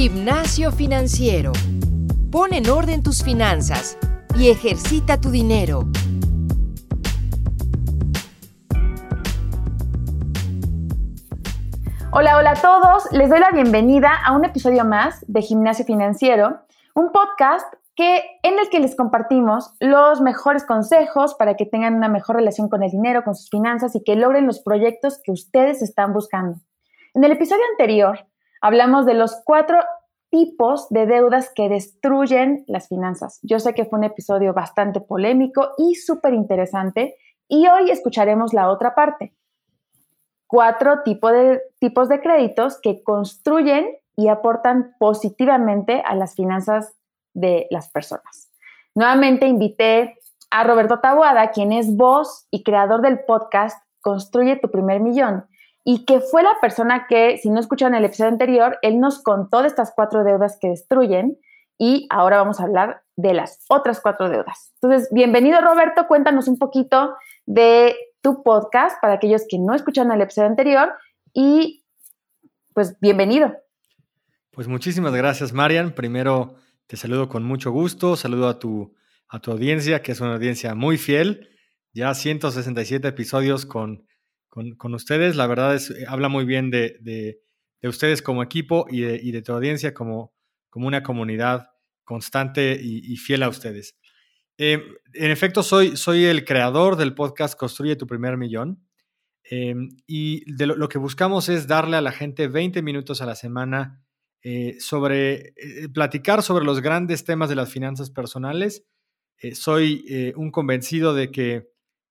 Gimnasio financiero. Pon en orden tus finanzas y ejercita tu dinero. Hola, hola a todos. Les doy la bienvenida a un episodio más de Gimnasio Financiero, un podcast que, en el que les compartimos los mejores consejos para que tengan una mejor relación con el dinero, con sus finanzas y que logren los proyectos que ustedes están buscando. En el episodio anterior hablamos de los cuatro tipos de deudas que destruyen las finanzas. Yo sé que fue un episodio bastante polémico y súper interesante y hoy escucharemos la otra parte. Cuatro de, tipos de créditos que construyen y aportan positivamente a las finanzas de las personas. Nuevamente invité a Roberto Tabuada, quien es voz y creador del podcast Construye tu primer millón y que fue la persona que, si no escucharon el episodio anterior, él nos contó de estas cuatro deudas que destruyen y ahora vamos a hablar de las otras cuatro deudas. Entonces, bienvenido Roberto, cuéntanos un poquito de tu podcast para aquellos que no escucharon el episodio anterior y pues bienvenido. Pues muchísimas gracias Marian. Primero te saludo con mucho gusto, saludo a tu, a tu audiencia, que es una audiencia muy fiel, ya 167 episodios con con, ustedes. La verdad es, eh, habla muy bien de, ustedes como equipo y de, tu audiencia como, como una comunidad constante y, fiel a ustedes. Em, en efecto, soy, soy el creador del podcast Construye tu primer millón. Em, y de lo, que buscamos es darle a la gente 20 minutos a la semana eh, sobre eh, platicar sobre los grandes temas de las finanzas personales. soy un convencido de que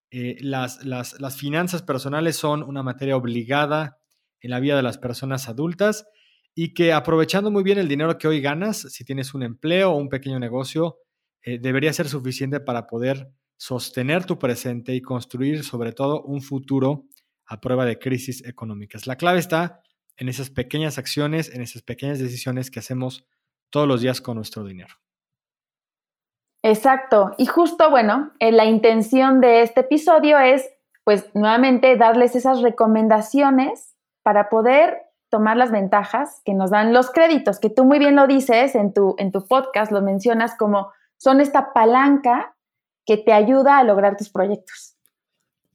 eh, las, las, finanzas personales son una materia obligada en la vida de las personas adultas y que aprovechando muy bien el dinero que hoy ganas, si tienes un empleo o un pequeño negocio, eh, debería ser suficiente para poder sostener tu presente y construir sobre todo un futuro a prueba de crisis económicas. La clave está en esas pequeñas acciones, en esas pequeñas decisiones que hacemos todos los días con nuestro dinero. Exacto. Y justo, bueno, eh, la intención de este episodio es, pues, nuevamente darles esas recomendaciones para poder tomar las ventajas que nos dan los créditos, que tú muy bien lo dices en tu, en tu podcast, lo mencionas como son esta palanca que te ayuda a lograr tus proyectos.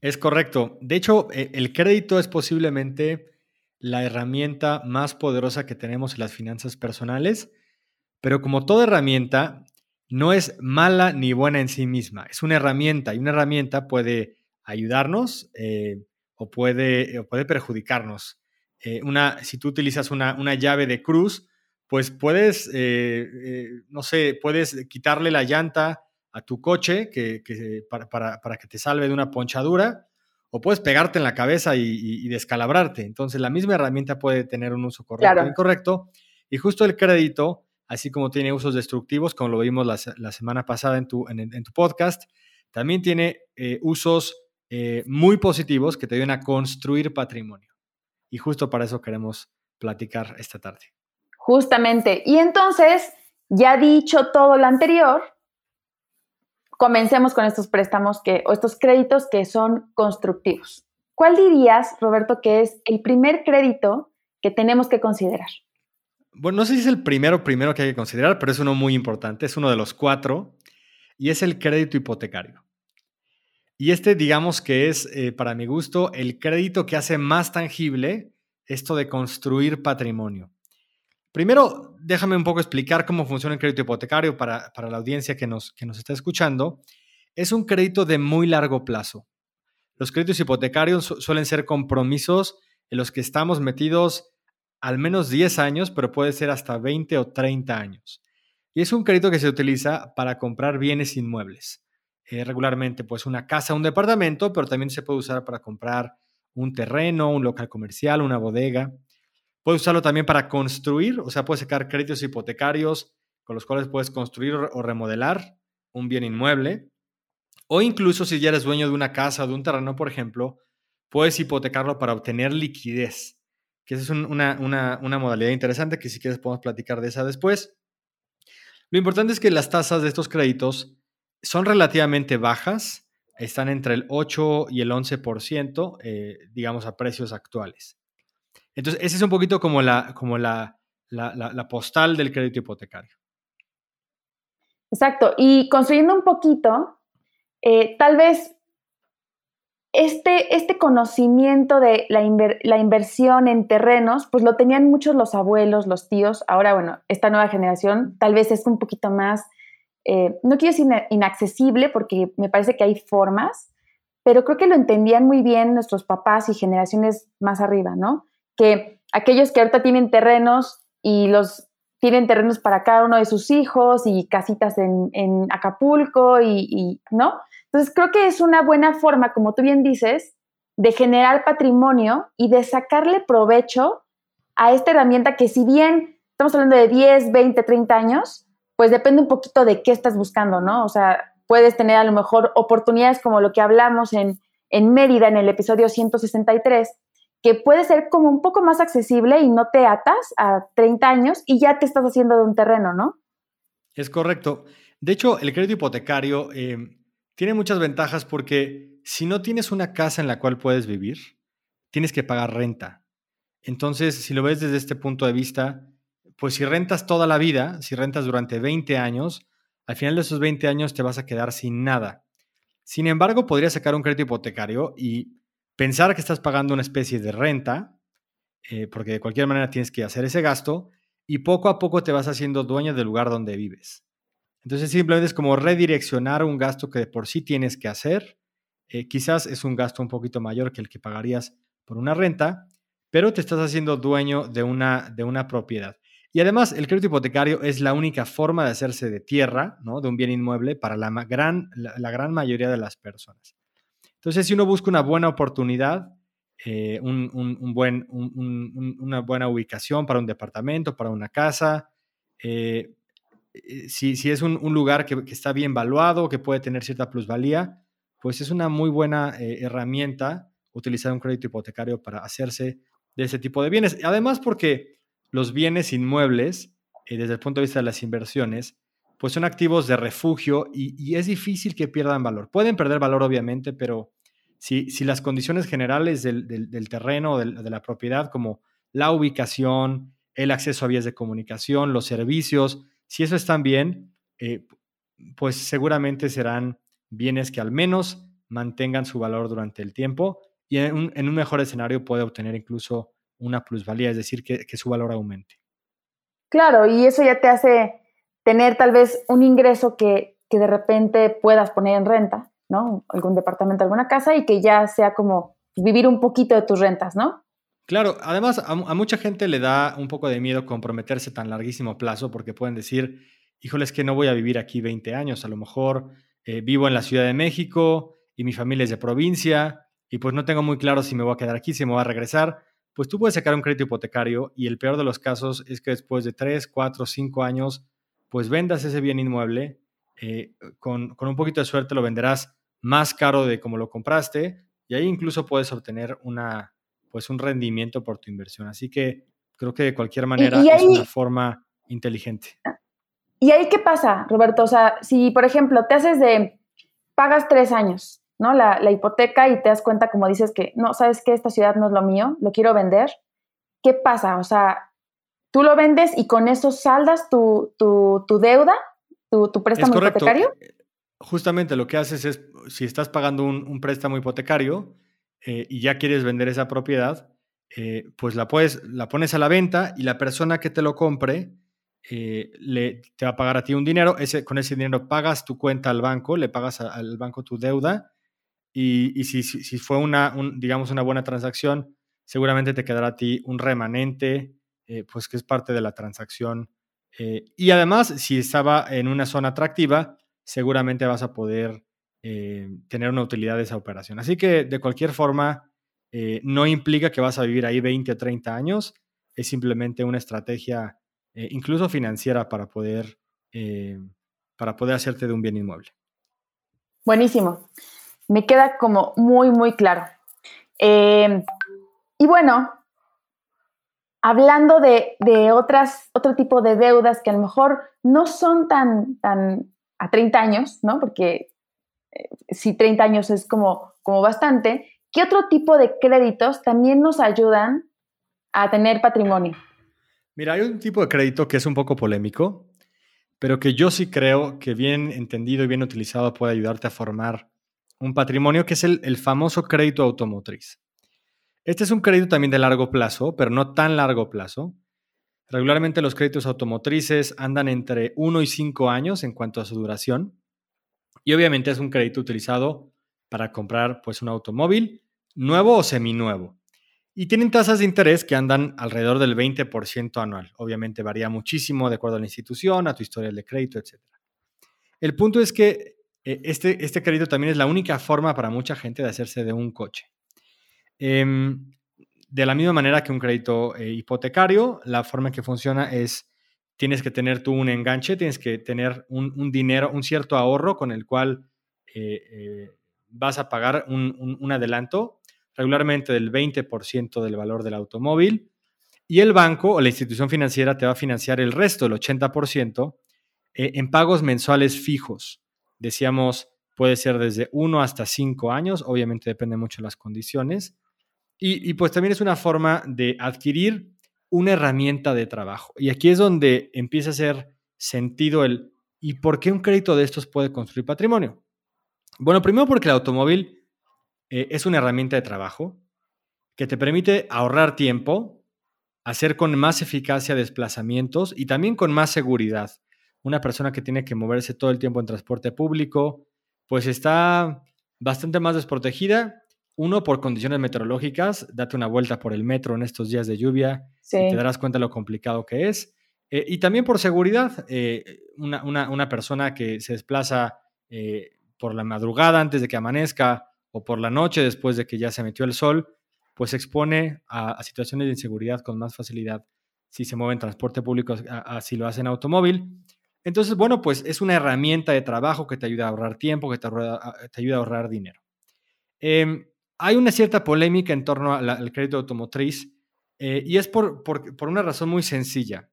Es correcto. De hecho, e, el crédito es posiblemente la herramienta más poderosa que tenemos en las finanzas personales, pero como toda herramienta, no es mala ni buena en sí misma, es una herramienta y una herramienta puede ayudarnos eh, o, puede, puede perjudicarnos. Eh, una, si tú utilizas una, llave de cruz, pues puedes, eh, no sé, puedes quitarle la llanta a tu coche que, para, que te salve de una ponchadura o puedes pegarte en la cabeza y, descalabrarte. Entonces la misma herramienta puede tener un uso correcto o incorrecto. Y justo el crédito así como tiene usos destructivos, como lo vimos la, semana pasada en tu, podcast, también tiene eh, usos eh, muy positivos que te ayudan a construir patrimonio. Y justo para eso queremos platicar esta tarde. Justamente. Y entonces, ya dicho todo lo anterior, comencemos con estos préstamos que, o estos créditos que son constructivos. ¿Cuál dirías, Roberto, que es el primer crédito que tenemos que considerar? Bueno, no sé si es el primero primero que hay que considerar, pero es uno muy importante, es uno de los cuatro, y es el crédito hipotecario. Y este, digamos que es, eh, para mi gusto, el crédito que hace más tangible esto de construir patrimonio. Primero, déjame un poco explicar cómo funciona el crédito hipotecario para, la audiencia que nos, que nos está escuchando. Es un crédito de muy largo plazo. Los créditos hipotecarios suelen ser compromisos en los que estamos metidos al menos 10 años, pero puede ser hasta 20 o 30 años. Y es un crédito que se utiliza para comprar bienes inmuebles. Eh, regularmente, pues una casa, un departamento, pero también se puede usar para comprar un terreno, un local comercial, una bodega. Puede usarlo también para construir, o sea, puedes sacar créditos hipotecarios con los cuales puedes construir o remodelar un bien inmueble. O incluso si ya eres dueño de una casa o de un terreno, por ejemplo, puedes hipotecarlo para obtener liquidez esa es una, modalidad interesante que si quieres podemos platicar de esa después. Lo importante es que las tasas de estos créditos son relativamente bajas, están entre el 8 y el 11%, eh, digamos, a precios actuales. Entonces, esa es un poquito como la, como la, la, postal del crédito hipotecario. Exacto. Y construyendo un poquito, eh, tal vez este, este conocimiento de la, la, inversión en terrenos, pues lo tenían muchos los abuelos, los tíos. Ahora, bueno, esta nueva generación tal vez es un poquito más, eh, no quiero decir inaccesible, porque me parece que hay formas, pero creo que lo entendían muy bien nuestros papás y generaciones más arriba, ¿no? Que aquellos que ahorita tienen terrenos y los tienen terrenos para cada uno de sus hijos y casitas en, Acapulco y, ¿no? Entonces, creo que es una buena forma, como tú bien dices, de generar patrimonio y de sacarle provecho a esta herramienta que si bien estamos hablando de 10, 20, 30 años, pues depende un poquito de qué estás buscando, ¿no? O sea, puedes tener a lo mejor oportunidades como lo que hablamos en, en Mérida en el episodio 163, que puede ser como un poco más accesible y no te atas a 30 años y ya te estás haciendo de un terreno, ¿no? Es correcto. De hecho, el crédito hipotecario eh, tiene muchas ventajas porque si no tienes una casa en la cual puedes vivir, tienes que pagar renta. Entonces, si lo ves desde este punto de vista, pues si rentas toda la vida, si rentas durante 20 años, al final de esos 20 años te vas a quedar sin nada. Sin embargo, podrías sacar un crédito hipotecario y pensar que estás pagando una especie de renta, eh, porque de cualquier manera tienes que hacer ese gasto, y poco a poco te vas haciendo dueño del lugar donde vives. Entonces simplemente es como redireccionar un gasto que de por sí tienes que hacer. Eh, quizás es un gasto un poquito mayor que el que pagarías por una renta, pero te estás haciendo dueño de una, de una propiedad. Y además, el crédito hipotecario es la única forma de hacerse de tierra, ¿no? de un bien inmueble, para la gran, la, gran mayoría de las personas. Entonces, si uno busca una buena oportunidad, eh, un, buen, una buena ubicación para un departamento, para una casa, eh, si, si, es un, lugar que, está bien valuado, que puede tener cierta plusvalía, pues es una muy buena eh, herramienta utilizar un crédito hipotecario para hacerse de ese tipo de bienes. Además, porque los bienes inmuebles, eh, desde el punto de vista de las inversiones, pues son activos de refugio y, es difícil que pierdan valor. Pueden perder valor, obviamente, pero si, si las condiciones generales del, del, terreno, de la propiedad, como la ubicación, el acceso a vías de comunicación, los servicios, si eso están bien, eh, pues seguramente serán bienes que al menos mantengan su valor durante el tiempo y en un, mejor escenario puede obtener incluso una plusvalía, es decir, que, su valor aumente. Claro, y eso ya te hace tener tal vez un ingreso que, de repente puedas poner en renta, ¿no? Algún departamento, alguna casa y que ya sea como vivir un poquito de tus rentas, ¿no? Claro, además a, mucha gente le da un poco de miedo comprometerse tan larguísimo plazo porque pueden decir, híjole, es que no voy a vivir aquí 20 años, a lo mejor eh, vivo en la Ciudad de México y mi familia es de provincia y pues no tengo muy claro si me voy a quedar aquí, si me voy a regresar. Pues tú puedes sacar un crédito hipotecario y el peor de los casos es que después de 3, 4, 5 años, pues vendas ese bien inmueble, eh, con, con un poquito de suerte lo venderás más caro de como lo compraste y ahí incluso puedes obtener una pues un rendimiento por tu inversión. Así que creo que de cualquier manera es una forma inteligente. ¿Y ahí qué pasa, Roberto? O sea, si por ejemplo te haces de, pagas tres años, ¿no? La, hipoteca y te das cuenta, como dices, que no, sabes que esta ciudad no es lo mío, lo quiero vender. ¿Qué pasa? O sea, tú lo vendes y con eso saldas tu, deuda, tu, préstamo hipotecario. Justamente lo que haces es, si estás pagando un préstamo hipotecario, eh, y ya quieres vender esa propiedad, eh, pues la, puedes, la pones a la venta y la persona que te lo compre eh, le, te va a pagar a ti un dinero. Ese, con ese dinero pagas tu cuenta al banco, le pagas al banco tu deuda y, y si, si, fue una, digamos, una buena transacción, seguramente te quedará a ti un remanente, pues que es parte de la transacción. y además, si estaba en una zona atractiva, seguramente vas a poder eh, tener una utilidad de esa operación. Así que de cualquier forma, eh, no implica que vas a vivir ahí 20 o 30 años, es simplemente una estrategia eh, incluso financiera para poder, para poder hacerte de un bien inmueble. Buenísimo. Me queda como muy, muy claro. y bueno, hablando de, de, otras, otro tipo de deudas que a lo mejor no son tan, tan a 30 años, ¿no? Porque si 30 años es como, como bastante, ¿qué otro tipo de créditos también nos ayudan a tener patrimonio? Mira, hay un tipo de crédito que es un poco polémico, pero que yo sí creo que bien entendido y bien utilizado puede ayudarte a formar un patrimonio, que es el, el famoso crédito automotriz. Este es un crédito también de largo plazo, pero no tan largo plazo. Regularmente los créditos automotrices andan entre 1 y 5 años en cuanto a su duración. Y obviamente es un crédito utilizado para comprar pues un automóvil nuevo o seminuevo. Y tienen tasas de interés que andan alrededor del 20% anual. Obviamente varía muchísimo de acuerdo a la institución, a tu historial de crédito, etc. El punto es que eh, este, este crédito también es la única forma para mucha gente de hacerse de un coche. Em, de la misma manera que un crédito eh, hipotecario, la forma en que funciona es, tienes que tener tú un enganche, tienes que tener un, dinero, un cierto ahorro con el cual eh, vas a pagar un adelanto regularmente del 20% del valor del automóvil, y el banco o la institución financiera te va a financiar el resto, el 80%, eh, en pagos mensuales fijos. Decíamos, puede ser desde 1 hasta 5 años, obviamente depende mucho de las condiciones. Y, pues también es una forma de adquirir una herramienta de trabajo. Y aquí es donde empieza a hacer sentido el, ¿y por qué un crédito de estos puede construir patrimonio? Bueno, primero porque el automóvil eh, es una herramienta de trabajo que te permite ahorrar tiempo, hacer con más eficacia desplazamientos y también con más seguridad. Una persona que tiene que moverse todo el tiempo en transporte público, pues está bastante más desprotegida. Uno, por condiciones meteorológicas, date una vuelta por el metro en estos días de lluvia y te darás cuenta de lo complicado que es. Eh, y también por seguridad, eh, una, persona que se desplaza por la madrugada antes de que amanezca o por la noche después de que ya se metió el sol, pues se expone a, situaciones de inseguridad con más facilidad si se mueve en transporte público, así lo hace en automóvil. Entonces, bueno, pues es una herramienta de trabajo que te ayuda a ahorrar tiempo, que te, ayuda a ahorrar dinero. Em, hay una cierta polémica en torno al crédito automotriz eh, y es por, por, una razón muy sencilla.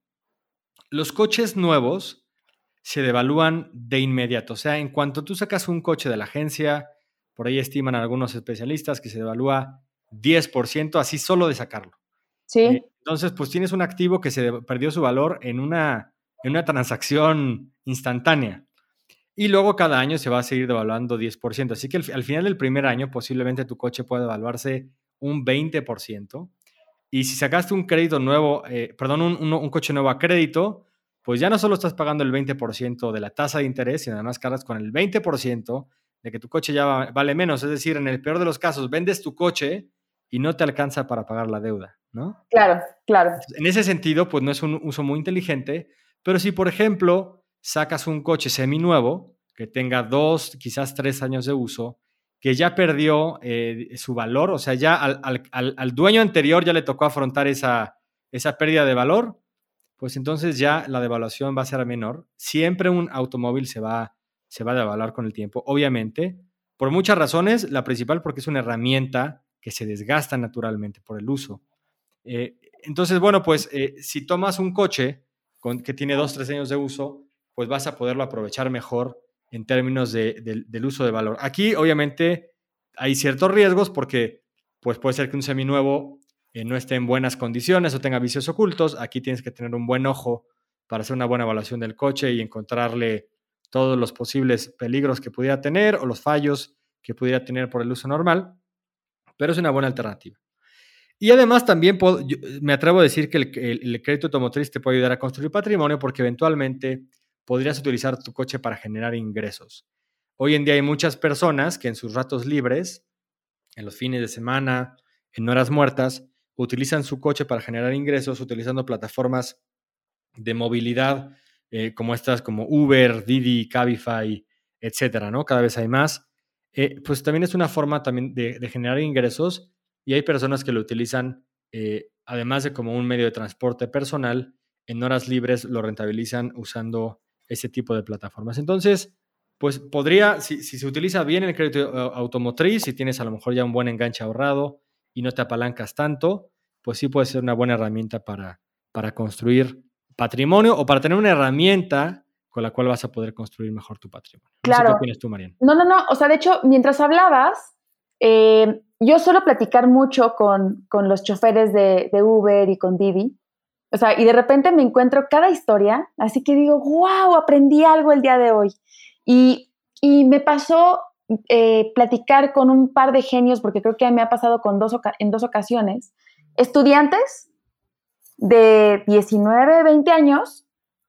Los coches nuevos se devalúan de inmediato. O sea, en cuanto tú sacas un coche de la agencia, por ahí estiman algunos especialistas que se devalúa 10% así solo de sacarlo. Sí. Eh, entonces, pues tienes un activo que se perdió su valor en una, en una transacción instantánea. Y luego cada año se va a seguir devaluando 10%. Así que al, final del primer año posiblemente tu coche puede devaluarse un 20%. Y si sacaste un crédito nuevo, eh, perdón, un, un, coche nuevo a crédito, pues ya no solo estás pagando el 20% de la tasa de interés, sino además cargas con el 20% de que tu coche ya vale menos. Es decir, en el peor de los casos, vendes tu coche y no te alcanza para pagar la deuda, ¿no? Claro, claro. En ese sentido, pues no es un uso muy inteligente, pero si, por ejemplo, sacas un coche seminuevo que tenga dos, quizás tres años de uso, que ya perdió eh, su valor, o sea, ya al, dueño anterior ya le tocó afrontar esa, esa pérdida de valor, pues entonces ya la devaluación va a ser menor. Siempre un automóvil se va se va a devaluar con el tiempo, obviamente, por muchas razones, la principal porque es una herramienta que se desgasta naturalmente por el uso. Eh, entonces, bueno, pues eh, si tomas un coche con, que tiene dos, tres años de uso, pues vas a poderlo aprovechar mejor en términos del uso de valor. Aquí, obviamente, hay ciertos riesgos porque pues puede ser que un seminuevo eh, no esté en buenas condiciones o tenga vicios ocultos. Aquí tienes que tener un buen ojo para hacer una buena evaluación del coche y encontrarle todos los posibles peligros que pudiera tener o los fallos que pudiera tener por el uso normal, pero es una buena alternativa. Y además también me atrevo a decir que el, crédito automotriz te puede ayudar a construir patrimonio porque eventualmente podrías utilizar tu coche para generar ingresos. Hoy en día hay muchas personas que en sus ratos libres, en los fines de semana, en horas muertas, utilizan su coche para generar ingresos utilizando plataformas de movilidad eh, como estas, como Uber, Didi, Cabify, etcétera, ¿no? Cada vez hay más. Eh, pues también es una forma también de, generar ingresos y hay personas que lo utilizan, eh, además de como un medio de transporte personal, en horas libres lo rentabilizan usando ese tipo de plataformas. Entonces, pues podría, si, se utiliza bien el crédito automotriz, si tienes a lo mejor ya un buen enganche ahorrado y no te apalancas tanto, pues sí puede ser una buena herramienta para, para construir patrimonio o para tener una herramienta con la cual vas a poder construir mejor tu patrimonio. Claro. No ¿Qué opinas tú, Mariana? No, no, no. O sea, de hecho, mientras hablabas, eh, yo suelo platicar mucho con, los choferes de, Uber y con Didi. O sea, y de repente me encuentro cada historia, así que digo, wow, aprendí algo el día de hoy. Y, y me pasó eh, platicar con un par de genios, porque creo que me ha pasado con dos, en dos ocasiones, estudiantes de 19, 20 años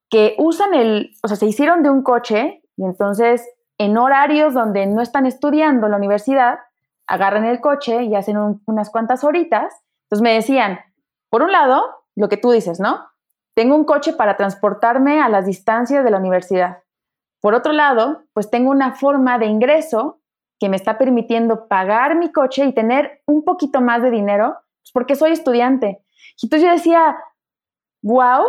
que usan el, o sea, se hicieron de un coche y entonces en horarios donde no están estudiando en la universidad, agarran el coche y hacen unas cuantas horitas. Entonces me decían, por un lado, lo que tú dices, ¿no? Tengo un coche para transportarme a las distancias de la universidad. Por otro lado, pues tengo una forma de ingreso que me está permitiendo pagar mi coche y tener un poquito más de dinero, pues porque soy estudiante. Y entonces yo decía, wow,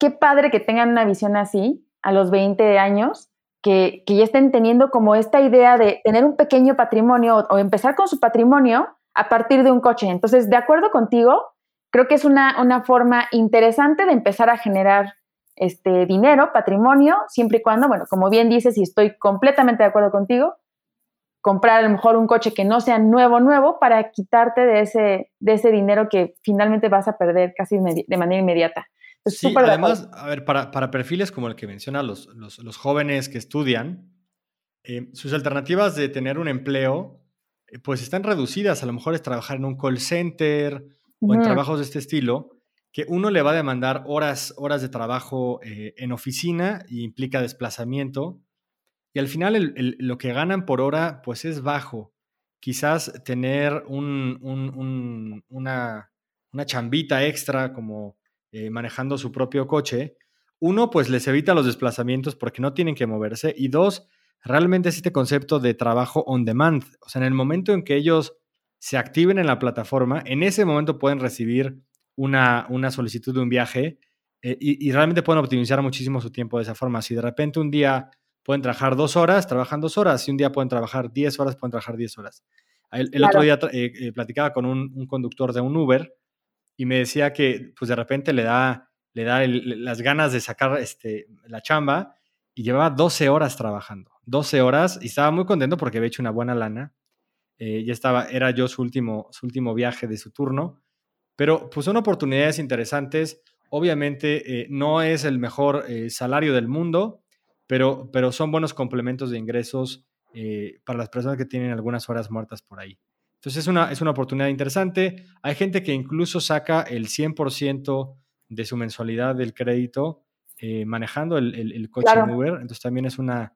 qué padre que tengan una visión así a los 20 años, que, ya estén teniendo como esta idea de tener un pequeño patrimonio o, empezar con su patrimonio a partir de un coche. Entonces, de acuerdo contigo, creo que es una, una forma interesante de empezar a generar este dinero, patrimonio, siempre y cuando, bueno, como bien dices, y estoy completamente de acuerdo contigo, comprar a lo mejor un coche que no sea nuevo, nuevo, para quitarte de ese, de ese dinero que finalmente vas a perder casi de manera inmediata. Sí, además, a ver, para, para, perfiles como el que menciona los, los, los jóvenes que estudian, eh, sus alternativas de tener un empleo, eh, pues están reducidas. A lo mejor es trabajar en un call center o en trabajos de este estilo, que uno le va a demandar horas, horas de trabajo eh, en oficina y implica desplazamiento. Y al final el, lo que ganan por hora, pues es bajo. Quizás tener un, un, un, una, una chambita extra como eh, manejando su propio coche, uno, pues les evita los desplazamientos porque no tienen que moverse y dos, realmente es este concepto de trabajo on demand. O sea, en el momento en que ellos se activen en la plataforma, en ese momento pueden recibir una, una solicitud de un viaje eh, y, realmente pueden optimizar muchísimo su tiempo de esa forma. Si de repente un día pueden trabajar dos horas, trabajan dos horas. Si un día pueden trabajar diez horas, pueden trabajar diez horas. El, otro día eh, platicaba con un, un, conductor de un Uber y me decía que pues de repente le da, le da las ganas de sacar este, la chamba y llevaba 12 horas trabajando, 12 horas y estaba muy contento porque había hecho una buena lana. Eh, ya estaba, era yo su último, su último viaje de su turno, pero pues son oportunidades interesantes. Obviamente eh, no es el mejor eh, salario del mundo, pero, pero son buenos complementos de ingresos para las personas que tienen algunas horas muertas por ahí. Entonces es una, es una oportunidad interesante. Hay gente que incluso saca el 100% de su mensualidad del crédito eh, manejando el, el, coche Uber. Entonces también es una,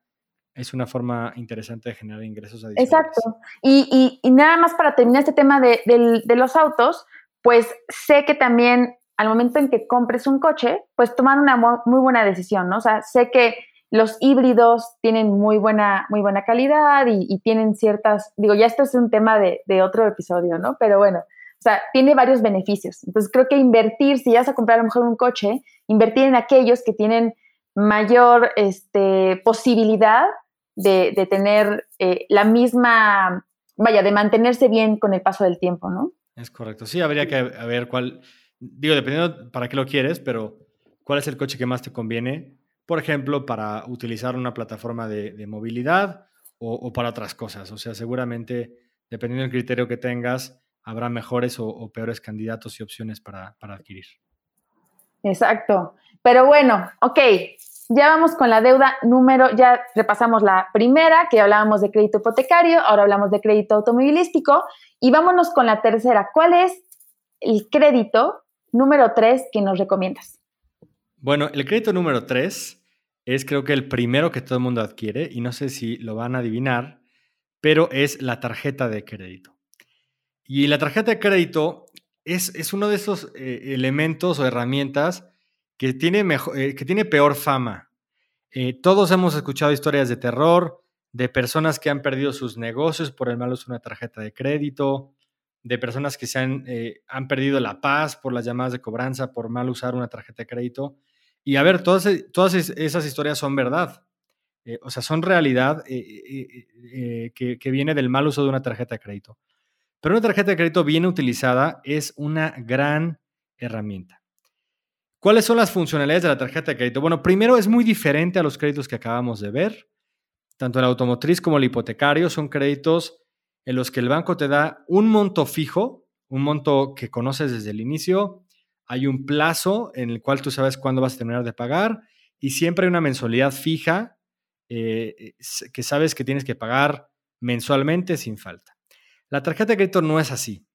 es una forma interesante de generar ingresos adicionales. Exacto. Y, y, nada más para terminar este tema de, de, los autos, pues sé que también al momento en que compres un coche, pues tomar una muy buena decisión, ¿no? O sea, sé que los híbridos tienen muy buena, muy buena calidad y, tienen ciertas, digo, ya esto es un tema de, otro episodio, ¿no? Pero bueno, o sea, tiene varios beneficios. Entonces creo que invertir, si ya vas a comprar a lo mejor un coche, invertir en aquellos que tienen mayor este, posibilidad de, tener eh, la misma, vaya, de mantenerse bien con el paso del tiempo, ¿no? Es correcto. Sí, habría que ver cuál, digo, dependiendo para qué lo quieres, pero cuál es el coche que más te conviene por ejemplo, para utilizar una plataforma de, movilidad o, para otras cosas. O sea, seguramente, dependiendo del criterio que tengas, habrá mejores o, peores candidatos y opciones para, adquirir. Exacto. Pero bueno, ok, ya vamos con la deuda número, ya repasamos la primera, que hablábamos de crédito hipotecario, ahora hablamos de crédito automovilístico, y vámonos con la tercera. ¿Cuál es el crédito número tres que nos recomiendas? Bueno, el crédito número tres es creo que el primero que todo el mundo adquiere y no sé si lo van a adivinar, pero es la tarjeta de crédito. Y la tarjeta de crédito es, es uno de esos eh, elementos o herramientas que tiene, mejor, eh, que tiene peor fama. Eh, todos hemos escuchado historias de terror, de personas que han perdido sus negocios por el mal uso de una tarjeta de crédito, de personas que se han, han perdido la paz por las llamadas de cobranza por mal usar una tarjeta de crédito. Y a ver, todas, todas esas historias son verdad. Eh, o sea, son realidad eh, eh, que, que, viene del mal uso de una tarjeta de crédito. Pero una tarjeta de crédito bien utilizada es una gran herramienta. ¿Cuáles son las funcionalidades de la tarjeta de crédito? Bueno, primero es muy diferente a los créditos que acabamos de ver. Tanto el automotriz como el hipotecario son créditos en los que el banco te da un monto fijo, un monto que conoces desde el inicio, hay un plazo en el cual tú sabes cuándo vas a terminar de pagar y siempre hay una mensualidad fija eh, que sabes que tienes que pagar mensualmente sin falta. La tarjeta de crédito no es así.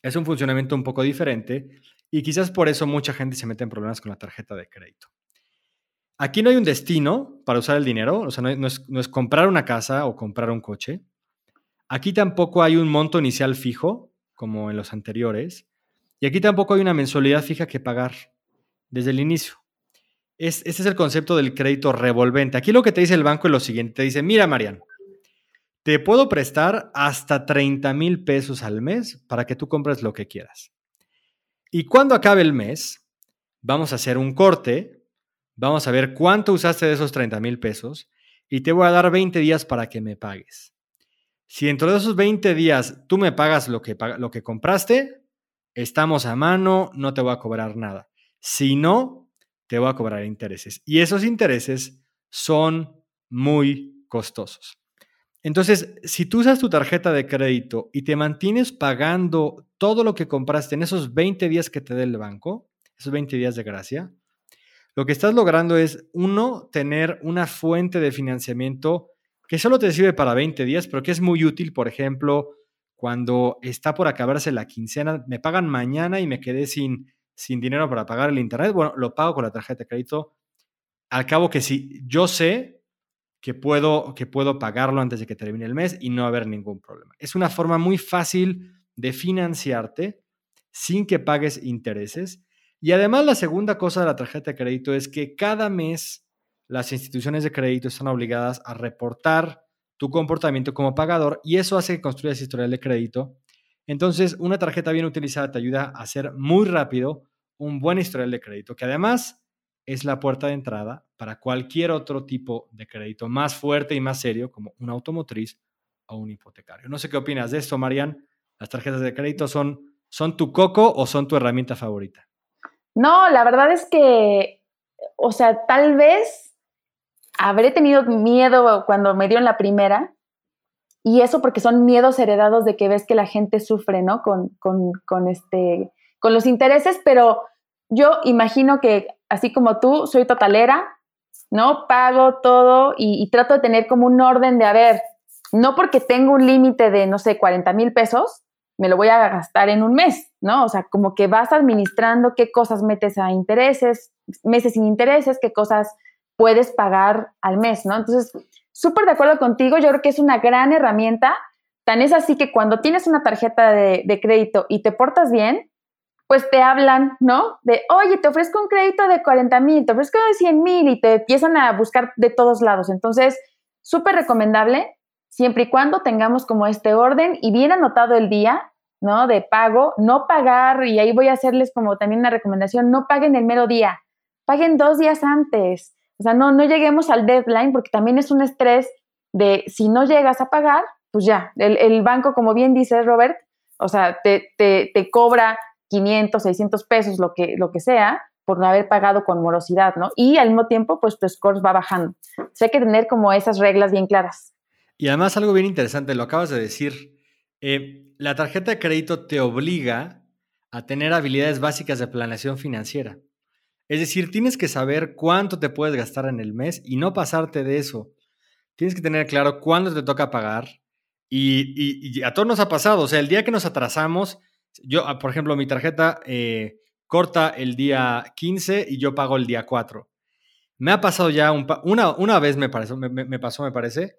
Es un funcionamiento un poco diferente y quizás por eso mucha gente se mete en problemas con la tarjeta de crédito. Aquí no hay un destino para usar el dinero, o sea, no es, comprar una casa o comprar un coche. Aquí tampoco hay un monto inicial fijo, como en los anteriores. Y aquí tampoco hay una mensualidad fija que pagar desde el inicio. Es, este es el concepto del crédito revolvente. Aquí lo que te dice el banco es lo siguiente. Te dice, mira, Marian, te puedo prestar hasta 30 mil pesos al mes para que tú compres lo que quieras. Y cuando acabe el mes, vamos a hacer un corte, vamos a ver cuánto usaste de esos 30 mil pesos y te voy a dar 20 días para que me pagues. Si dentro de esos 20 días tú me pagas lo que, lo que compraste, estamos a mano, no te voy a cobrar nada. Si no, te voy a cobrar intereses. Y esos intereses son muy costosos. Entonces, si tú usas tu tarjeta de crédito y te mantienes pagando todo lo que compraste en esos 20 días que te dé el banco, esos 20 días de gracia, lo que estás logrando es, uno, tener una fuente de financiamiento que solo te sirve para 20 días, pero que es muy útil, por ejemplo, cuando está por acabarse la quincena, me pagan mañana y me quedé sin, sin dinero para pagar el internet, bueno, lo pago con la tarjeta de crédito. Al cabo que si yo sé que puedo, que puedo pagarlo antes de que termine el mes y no haber ningún problema. Es una forma muy fácil de financiarte sin que pagues intereses. Y además la segunda cosa de la tarjeta de crédito es que cada mes las instituciones de crédito están obligadas a reportar tu comportamiento como pagador y eso hace que construyas historial de crédito. Entonces, una tarjeta bien utilizada te ayuda a hacer muy rápido un buen historial de crédito, que además es la puerta de entrada para cualquier otro tipo de crédito más fuerte y más serio, como un automotriz o un hipotecario. No sé qué opinas de esto, Marian. ¿Las tarjetas de crédito son, son tu coco o son tu herramienta favorita? No, la verdad es que, o sea, tal vez habré tenido miedo cuando me dio en la primera, y eso porque son miedos heredados de que ves que la gente sufre, ¿no? Con, con, con, este, con los intereses, pero yo imagino que así como tú, soy totalera, ¿no? Pago todo y, trato de tener como un orden de, a ver, no porque tengo un límite de, no sé, 40 mil pesos, me lo voy a gastar en un mes, ¿no? O sea, como que vas administrando qué cosas metes a intereses, meses sin intereses, qué cosas puedes pagar al mes, ¿no? Entonces, súper de acuerdo contigo, yo creo que es una gran herramienta. Tan es así que cuando tienes una tarjeta de, de crédito y te portas bien, pues te hablan, ¿no? De, oye, te ofrezco un crédito de 40 mil, te ofrezco de 100 mil y te empiezan a buscar de todos lados. Entonces, súper recomendable, siempre y cuando tengamos como este orden y bien anotado el día, ¿no? De pago, no pagar, y ahí voy a hacerles como también una recomendación, no paguen el mero día, paguen dos días antes. O sea, no, no lleguemos al deadline porque también es un estrés de si no llegas a pagar, pues ya, el, banco, como bien dice Robert, o sea, te, te, te cobra 500, 600 pesos, lo que, lo que sea, por no haber pagado con morosidad, ¿no? Y al mismo tiempo, pues tu score va bajando. O hay que tener como esas reglas bien claras. Y además algo bien interesante, lo acabas de decir, eh, la tarjeta de crédito te obliga a tener habilidades básicas de planeación financiera. Es decir, tienes que saber cuánto te puedes gastar en el mes y no pasarte de eso. Tienes que tener claro cuándo te toca pagar. Y, y a todos nos ha pasado, o sea, el día que nos atrasamos, yo, ah, por ejemplo, mi tarjeta eh, corta el día 15 y yo pago el día 4. Me ha pasado ya una, una vez, me, pasó, me, pasó, me parece,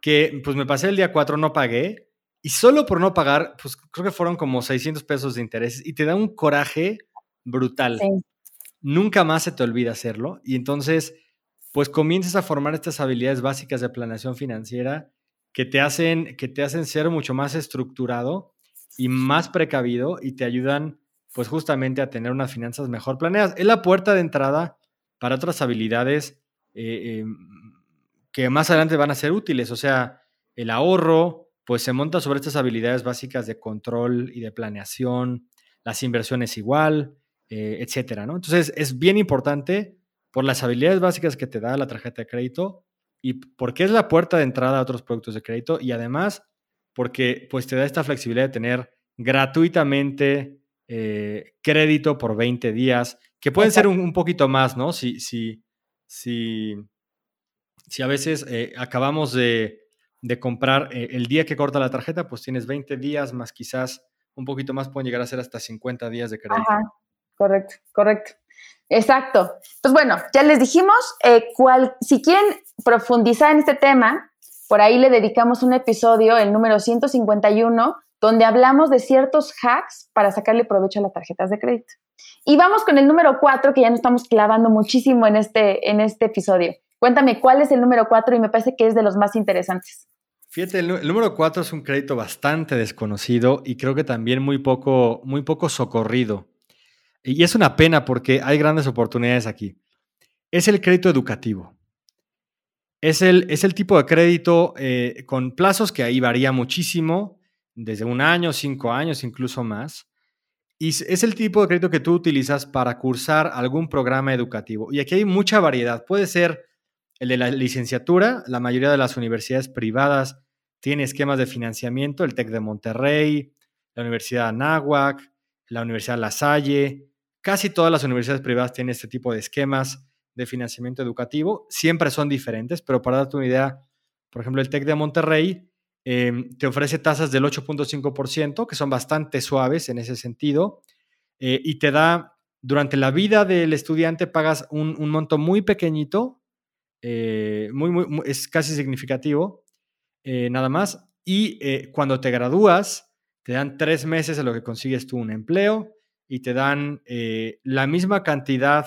que pues me pasé el día 4, no pagué, y solo por no pagar, pues creo que fueron como 600 pesos de intereses, y te da un coraje brutal. Nunca más se te olvida hacerlo, y entonces, pues comienzas a formar estas habilidades básicas de planeación financiera que te hacen, que te hacen ser mucho más estructurado y más precavido y te ayudan pues justamente a tener unas finanzas mejor planeadas. Es la puerta de entrada para otras habilidades eh, em, que más adelante van a ser útiles. O sea, el ahorro, pues se monta sobre estas habilidades básicas de control y de planeación, las inversiones igual, eh, etcétera, ¿no? Entonces es bien importante por las habilidades básicas que te da la tarjeta de crédito y porque es la puerta de entrada a otros productos de crédito y además porque pues te da esta flexibilidad de tener gratuitamente crédito por 20 días, que pueden ser un, poquito más, ¿no? Si, si, si, si a veces acabamos de, de comprar el día que corta la tarjeta, pues tienes 20 días más quizás un poquito más, pueden llegar a ser hasta 50 días de crédito. Ajá, correcto, correcto. Exacto. Pues bueno, ya les dijimos, eh, cuál, si quieren profundizar en este tema, por ahí le dedicamos un episodio, el número 151, donde hablamos de ciertos hacks para sacarle provecho a las tarjetas de crédito. Y vamos con el número 4, que ya nos estamos clavando muchísimo en este, en este episodio. Cuéntame cuál es el número 4 y me parece que es de los más interesantes. Fíjate, el, número 4 es un crédito bastante desconocido y creo que también muy poco, muy poco socorrido. Y es una pena porque hay grandes oportunidades aquí. Es el crédito educativo. Es el, es el tipo de crédito eh, con plazos que ahí varía muchísimo, desde un año, cinco años, incluso más. Y es el tipo de crédito que tú utilizas para cursar algún programa educativo. Y aquí hay mucha variedad. Puede ser el de la licenciatura. La mayoría de las universidades privadas tienen esquemas de financiamiento. El TEC de Monterrey, la Universidad de Anáhuac, la Universidad La Salle, Casi todas las universidades privadas tienen este tipo de esquemas de financiamiento educativo. Siempre son diferentes, pero para darte una idea, por ejemplo, el TEC de Monterrey em, te ofrece tasas del 8.5%, que son bastante suaves en ese sentido, eh, y te da, durante la vida del estudiante, pagas un, monto muy pequeñito, eh, muy, es casi significativo, eh, nada más, y cuando te gradúas, te dan tres meses a lo que consigues tú un empleo, y te dan la misma cantidad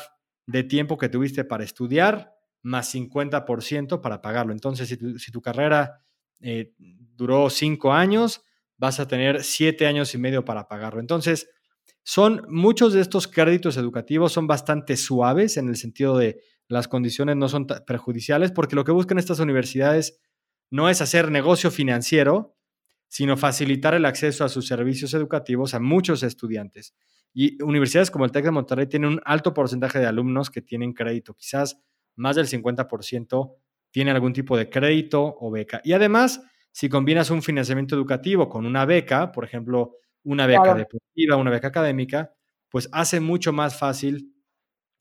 de tiempo que tuviste para estudiar más 50% para pagarlo. Entonces, si tu, carrera eh, duró cinco años, vas a tener siete años y medio para pagarlo. Entonces, son muchos de estos créditos educativos son bastante suaves en el sentido de las condiciones no son perjudiciales, porque lo que buscan estas universidades no es hacer negocio financiero, sino facilitar el acceso a sus servicios educativos a muchos estudiantes. Y universidades como el TEC de Monterrey tienen un alto porcentaje de alumnos que tienen crédito, quizás más del 50% tiene algún tipo de crédito o beca. Y además, si combinas un financiamiento educativo con una beca, por ejemplo, una beca deportiva, una beca académica, pues hace mucho más fácil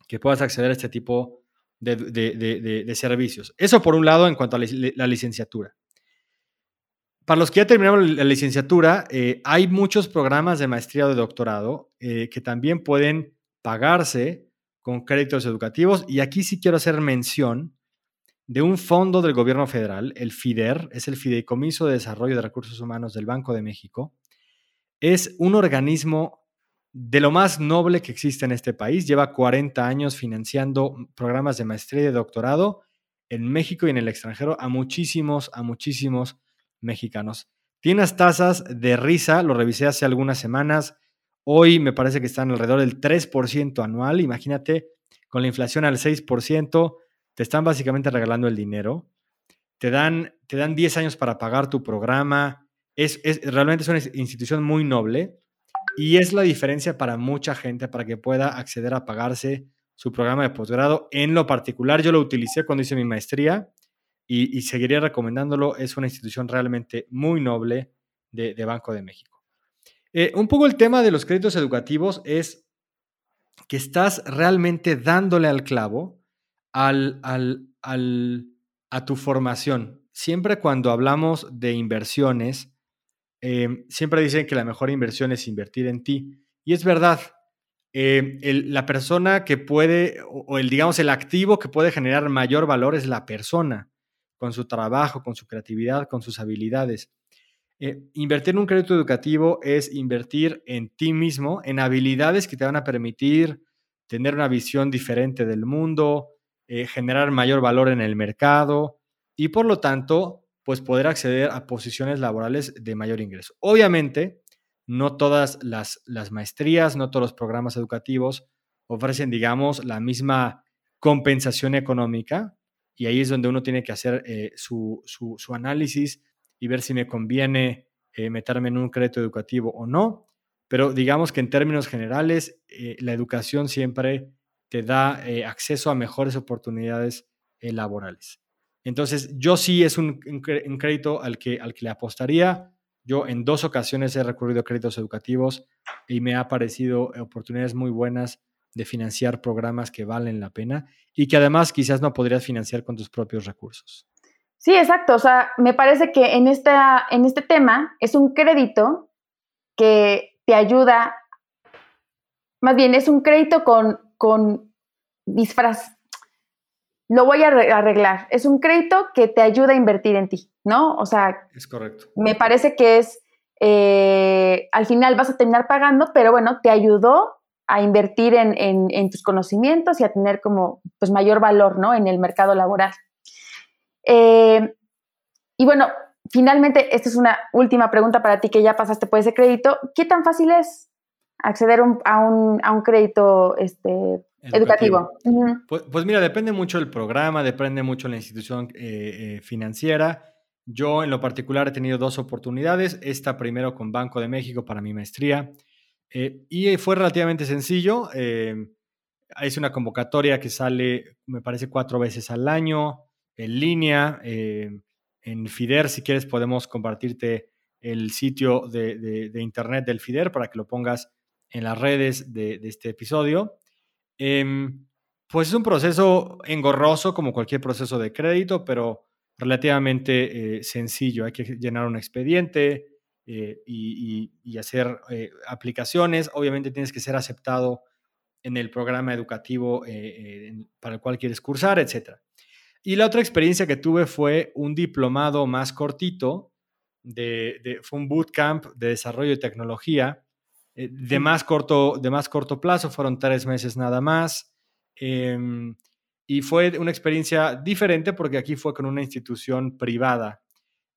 que puedas acceder a este tipo de, servicios. Eso por un lado en cuanto a la licenciatura. Para los que ya terminaron la licenciatura, eh, hay muchos programas de maestría o de doctorado eh, que también pueden pagarse con créditos educativos. Y aquí sí quiero hacer mención de un fondo del gobierno federal, el FIDER, es el Fideicomiso de Desarrollo de Recursos Humanos del Banco de México. Es un organismo de lo más noble que existe en este país. Lleva 40 años financiando programas de maestría y de doctorado en México y en el extranjero a muchísimos, a muchísimos mexicanos. Tiene unas tasas de risa, lo revisé hace algunas semanas. Hoy me parece que están alrededor del 3% anual. Imagínate, con la inflación al 6%, te están básicamente regalando el dinero. Te dan, te dan 10 años para pagar tu programa. Es, es, realmente es una institución muy noble y es la diferencia para mucha gente para que pueda acceder a pagarse su programa de posgrado. En lo particular, yo lo utilicé cuando hice mi maestría y, seguiría recomendándolo. Es una institución realmente muy noble de, Banco de México. Eh, un poco el tema de los créditos educativos es que estás realmente dándole al clavo al, al, a tu formación. Siempre cuando hablamos de inversiones, em, siempre dicen que la mejor inversión es invertir en ti. Y es verdad, em, la persona que puede, o el, digamos, el activo que puede generar mayor valor es la persona con su trabajo, con su creatividad, con sus habilidades. Eh, invertir en un crédito educativo es invertir en ti mismo, en habilidades que te van a permitir tener una visión diferente del mundo, eh, generar mayor valor en el mercado y por lo tanto, pues poder acceder a posiciones laborales de mayor ingreso. Obviamente, no todas las, las maestrías, no todos los programas educativos ofrecen, digamos, la misma compensación económica, y ahí es donde uno tiene que hacer eh, su, análisis y ver si me conviene eh, meterme en un crédito educativo o no. Pero digamos que en términos generales, eh, la educación siempre te da acceso a mejores oportunidades laborales. Entonces, yo sí es un, crédito al que, al que le apostaría. Yo en dos ocasiones he recurrido a créditos educativos y me ha parecido oportunidades muy buenas de financiar programas que valen la pena y que además quizás no podrías financiar con tus propios recursos. Sí, exacto. O sea, me parece que en, esta, en este tema es un crédito que te ayuda, más bien es un crédito con, con disfraz. Lo voy a arreglar. Es un crédito que te ayuda a invertir en ti, ¿no? O sea, es correcto. Me parece que es, eh, al final vas a terminar pagando, pero bueno, te ayudó a invertir en, en, tus conocimientos y a tener como pues mayor valor, ¿no? En el mercado laboral. Eh, y bueno, finalmente, esta es una última pregunta para ti que ya pasaste por ese crédito. ¿Qué tan fácil es acceder a, un, a un crédito este, educativo? pues, pues, mira, depende mucho del programa, depende mucho de la institución eh, eh, financiera. Yo en lo particular he tenido dos oportunidades. Esta primero con Banco de México para mi maestría. Y fue relativamente sencillo. es una convocatoria que sale, me parece, cuatro veces al año en línea. Eh, en FIDER, si quieres, podemos compartirte el sitio de, internet del FIDER para que lo pongas en las redes de, este episodio. Em, pues es un proceso engorroso como cualquier proceso de crédito, pero relativamente eh, sencillo. Hay que llenar un expediente eh, y, hacer aplicaciones. Obviamente tienes que ser aceptado en el programa educativo para el cual quieres cursar, etcétera. Y la otra experiencia que tuve fue un diplomado más cortito, de, fue un bootcamp de desarrollo de tecnología, eh, de, más corto, de más corto plazo, fueron tres meses nada más. Em, y fue una experiencia diferente porque aquí fue con una institución privada.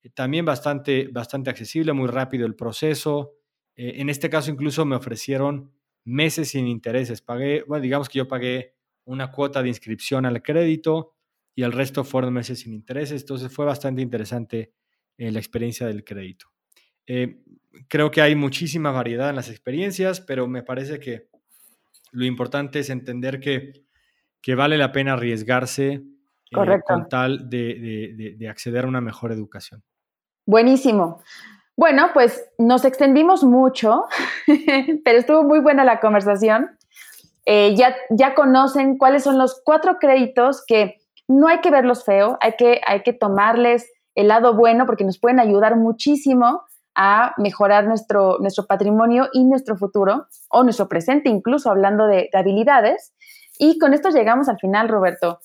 Eh, también bastante, bastante accesible, muy rápido el proceso. Eh, en este caso incluso me ofrecieron meses sin intereses. Pagué, bueno, digamos que yo pagué una cuota de inscripción al crédito y el resto fueron meses sin intereses. Entonces fue bastante interesante eh, la experiencia del crédito. Eh, creo que hay muchísima variedad en las experiencias, pero me parece que lo importante es entender que, que vale la pena arriesgarse con tal de, de, acceder a una mejor educación. Buenísimo. Bueno, pues nos extendimos mucho, pero estuvo muy buena la conversación. ya, ya conocen cuáles son los cuatro créditos que no hay que verlos feo, hay que, hay que tomarles el lado bueno porque nos pueden ayudar muchísimo a mejorar nuestro, nuestro patrimonio y nuestro futuro, o nuestro presente, incluso hablando de, habilidades. Y con esto llegamos al final, Roberto.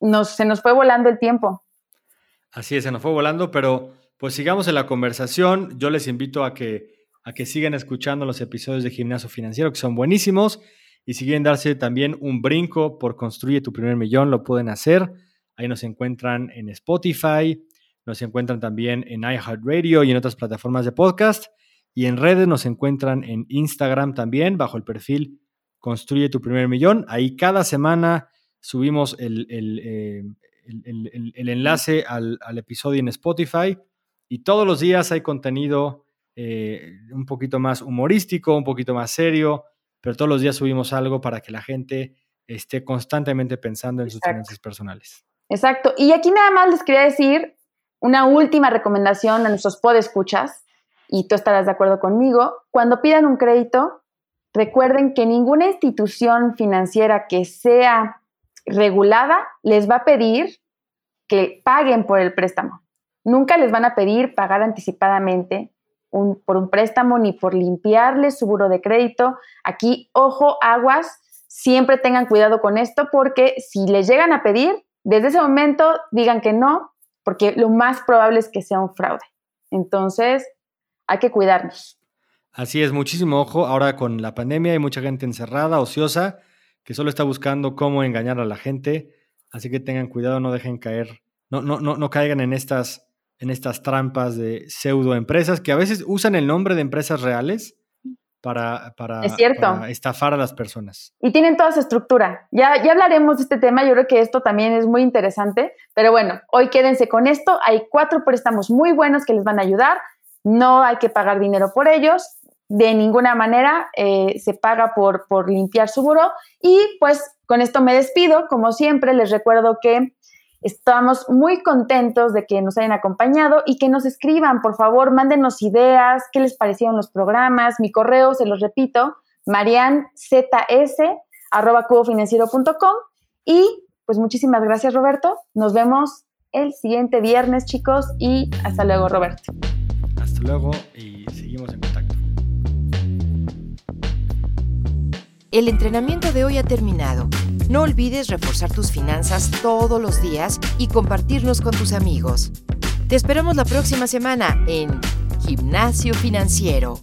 Nos, se nos fue volando el tiempo. Así es, se nos fue volando, pero pues sigamos en la conversación. Yo les invito a que, a que sigan escuchando los episodios de Gimnasio Financiero, que son buenísimos. Y si quieren darse también un brinco por Construye tu primer millón, lo pueden hacer. Ahí nos encuentran en Spotify, nos encuentran también en iHeartRadio y en otras plataformas de podcast. Y en redes nos encuentran en Instagram también, bajo el perfil Construye tu primer millón. Ahí cada semana subimos el, eh, enlace al, episodio en Spotify. Y todos los días hay contenido eh, un poquito más humorístico, un poquito más serio, pero todos los días subimos algo para que la gente esté constantemente pensando en sus finanzas personales. Exacto. Y aquí nada más les quería decir una última recomendación a nuestros podescuchas, y tú estarás de acuerdo conmigo. Cuando pidan un crédito, recuerden que ninguna institución financiera que sea regulada les va a pedir que paguen por el préstamo. Nunca les van a pedir pagar anticipadamente por un préstamo ni por limpiarles su buro de crédito. Aquí, ojo, aguas, siempre tengan cuidado con esto porque si les llegan a pedir, desde ese momento digan que no, porque lo más probable es que sea un fraude. Entonces, hay que cuidarnos. Así es, muchísimo ojo. Ahora con la pandemia hay mucha gente encerrada, ociosa, que solo está buscando cómo engañar a la gente. Así que tengan cuidado, no dejen caer, no, no, no, no caigan en estas en estas trampas de pseudo empresas que a veces usan el nombre de empresas reales para, para, estafar a las personas. Y tienen toda su estructura. Ya, ya hablaremos de este tema, yo creo que esto también es muy interesante, pero bueno, hoy quédense con esto. Hay cuatro préstamos muy buenos que les van a ayudar. No hay que pagar dinero por ellos. De ninguna manera eh, se paga por, por limpiar su buro. Y pues con esto me despido. Como siempre, les recuerdo que Estamos muy contentos de que nos hayan acompañado y que nos escriban, por favor, mándenos ideas, qué les parecieron los programas. Mi correo, se los repito, marianzs.cubofinanciero.com. Y pues muchísimas gracias, Roberto. Nos vemos el siguiente viernes, chicos, y hasta luego, Roberto. Hasta luego y seguimos en contacto. El entrenamiento de hoy ha terminado. No olvides reforzar tus finanzas todos los días y compartirnos con tus amigos. Te esperamos la próxima semana en Gimnasio Financiero.